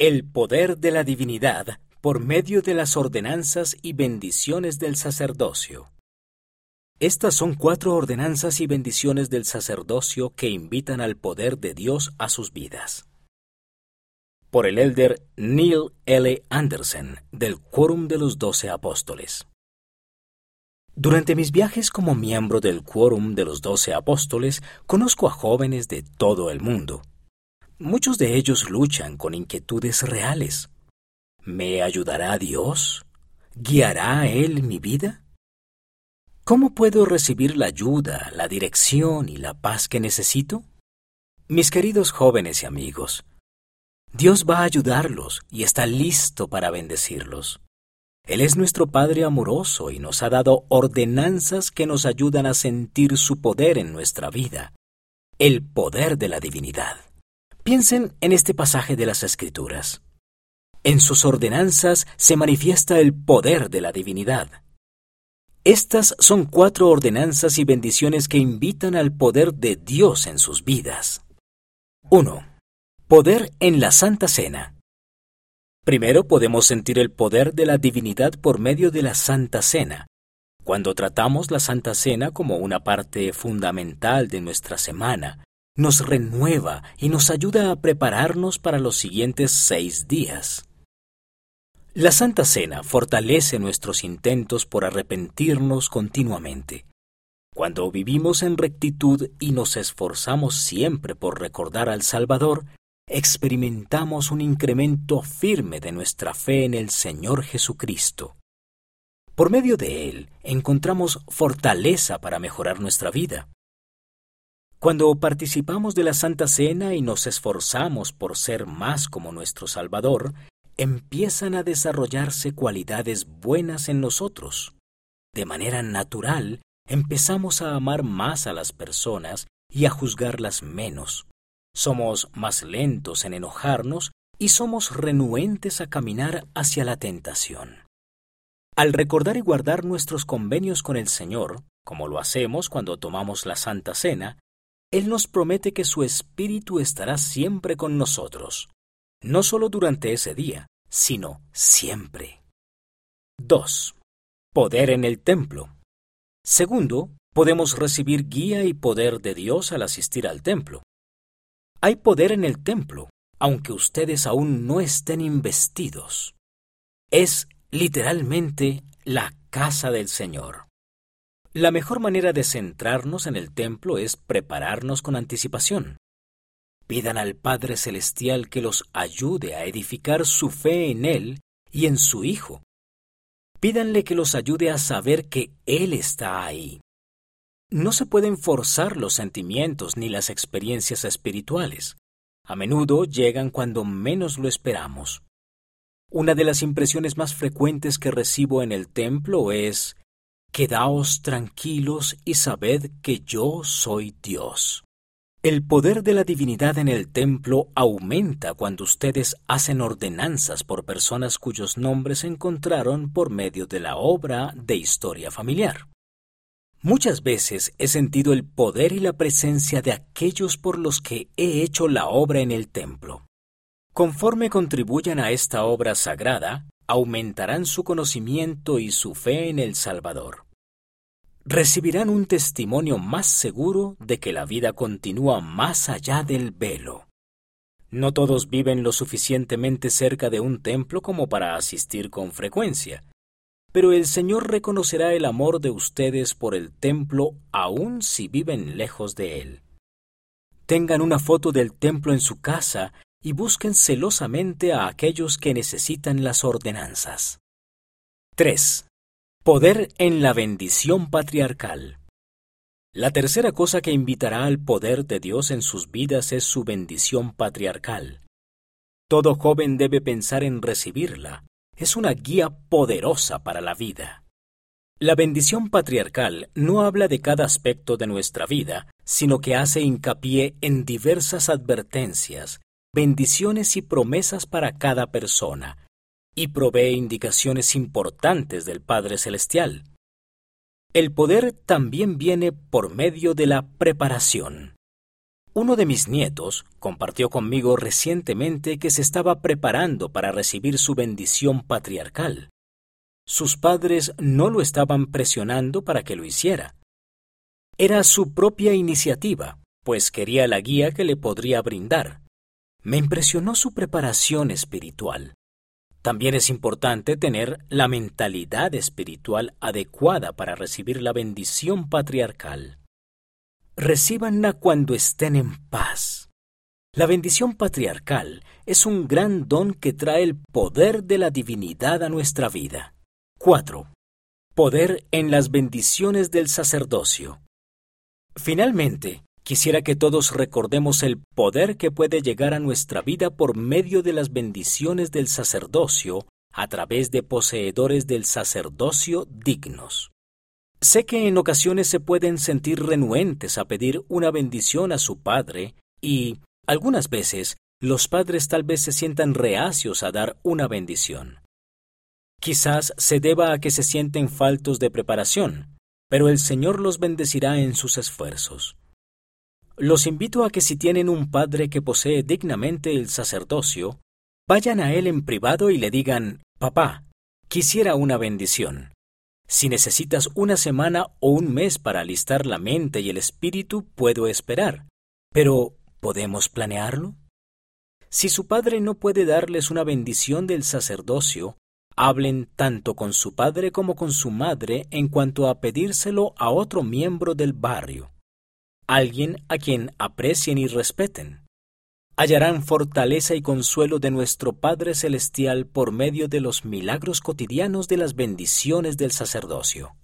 El poder de la divinidad por medio de las ordenanzas y bendiciones del sacerdocio. Estas son cuatro ordenanzas y bendiciones del sacerdocio que invitan al poder de Dios a sus vidas. Por el elder Neil L. Anderson, del Quórum de los Doce Apóstoles. Durante mis viajes como miembro del Quórum de los Doce Apóstoles, conozco a jóvenes de todo el mundo. Muchos de ellos luchan con inquietudes reales. ¿Me ayudará Dios? ¿Guiará Él mi vida? ¿Cómo puedo recibir la ayuda, la dirección y la paz que necesito? Mis queridos jóvenes y amigos, Dios va a ayudarlos y está listo para bendecirlos. Él es nuestro Padre amoroso y nos ha dado ordenanzas que nos ayudan a sentir su poder en nuestra vida, el poder de la divinidad. Piensen en este pasaje de las Escrituras. En sus ordenanzas se manifiesta el poder de la divinidad. Estas son cuatro ordenanzas y bendiciones que invitan al poder de Dios en sus vidas. 1. Poder en la Santa Cena. Primero podemos sentir el poder de la divinidad por medio de la Santa Cena. Cuando tratamos la Santa Cena como una parte fundamental de nuestra semana, nos renueva y nos ayuda a prepararnos para los siguientes seis días. La Santa Cena fortalece nuestros intentos por arrepentirnos continuamente. Cuando vivimos en rectitud y nos esforzamos siempre por recordar al Salvador, experimentamos un incremento firme de nuestra fe en el Señor Jesucristo. Por medio de Él encontramos fortaleza para mejorar nuestra vida. Cuando participamos de la Santa Cena y nos esforzamos por ser más como nuestro Salvador, empiezan a desarrollarse cualidades buenas en nosotros. De manera natural, empezamos a amar más a las personas y a juzgarlas menos somos más lentos en enojarnos y somos renuentes a caminar hacia la tentación. Al recordar y guardar nuestros convenios con el Señor, como lo hacemos cuando tomamos la Santa Cena, Él nos promete que su Espíritu estará siempre con nosotros, no solo durante ese día, sino siempre. 2. Poder en el templo. Segundo, podemos recibir guía y poder de Dios al asistir al templo. Hay poder en el templo, aunque ustedes aún no estén investidos. Es literalmente la casa del Señor. La mejor manera de centrarnos en el templo es prepararnos con anticipación. Pidan al Padre Celestial que los ayude a edificar su fe en Él y en su Hijo. Pídanle que los ayude a saber que Él está ahí. No se pueden forzar los sentimientos ni las experiencias espirituales. A menudo llegan cuando menos lo esperamos. Una de las impresiones más frecuentes que recibo en el templo es Quedaos tranquilos y sabed que yo soy Dios. El poder de la divinidad en el templo aumenta cuando ustedes hacen ordenanzas por personas cuyos nombres se encontraron por medio de la obra de historia familiar. Muchas veces he sentido el poder y la presencia de aquellos por los que he hecho la obra en el templo. Conforme contribuyan a esta obra sagrada, aumentarán su conocimiento y su fe en el Salvador. Recibirán un testimonio más seguro de que la vida continúa más allá del velo. No todos viven lo suficientemente cerca de un templo como para asistir con frecuencia, pero el Señor reconocerá el amor de ustedes por el templo aun si viven lejos de él. Tengan una foto del templo en su casa y busquen celosamente a aquellos que necesitan las ordenanzas. 3. Poder en la bendición patriarcal. La tercera cosa que invitará al poder de Dios en sus vidas es su bendición patriarcal. Todo joven debe pensar en recibirla, es una guía poderosa para la vida. La bendición patriarcal no habla de cada aspecto de nuestra vida, sino que hace hincapié en diversas advertencias, bendiciones y promesas para cada persona, y provee indicaciones importantes del Padre Celestial. El poder también viene por medio de la preparación. Uno de mis nietos compartió conmigo recientemente que se estaba preparando para recibir su bendición patriarcal. Sus padres no lo estaban presionando para que lo hiciera. Era su propia iniciativa, pues quería la guía que le podría brindar. Me impresionó su preparación espiritual. También es importante tener la mentalidad espiritual adecuada para recibir la bendición patriarcal. Recíbanla cuando estén en paz. La bendición patriarcal es un gran don que trae el poder de la divinidad a nuestra vida. 4. Poder en las bendiciones del sacerdocio. Finalmente, quisiera que todos recordemos el poder que puede llegar a nuestra vida por medio de las bendiciones del sacerdocio a través de poseedores del sacerdocio dignos. Sé que en ocasiones se pueden sentir renuentes a pedir una bendición a su padre y, algunas veces, los padres tal vez se sientan reacios a dar una bendición. Quizás se deba a que se sienten faltos de preparación, pero el Señor los bendecirá en sus esfuerzos. Los invito a que si tienen un padre que posee dignamente el sacerdocio, vayan a él en privado y le digan, Papá, quisiera una bendición. Si necesitas una semana o un mes para alistar la mente y el espíritu, puedo esperar. Pero, ¿podemos planearlo? Si su padre no puede darles una bendición del sacerdocio, hablen tanto con su padre como con su madre en cuanto a pedírselo a otro miembro del barrio, alguien a quien aprecien y respeten hallarán fortaleza y consuelo de nuestro Padre Celestial por medio de los milagros cotidianos de las bendiciones del sacerdocio.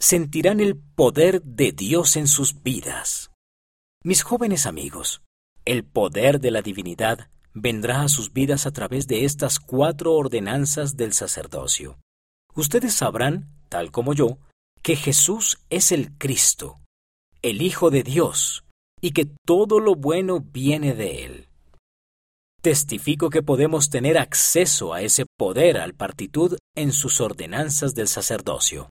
Sentirán el poder de Dios en sus vidas. Mis jóvenes amigos, el poder de la divinidad vendrá a sus vidas a través de estas cuatro ordenanzas del sacerdocio. Ustedes sabrán, tal como yo, que Jesús es el Cristo, el Hijo de Dios, y que todo lo bueno viene de Él. Testifico que podemos tener acceso a ese poder al partitud en sus ordenanzas del sacerdocio.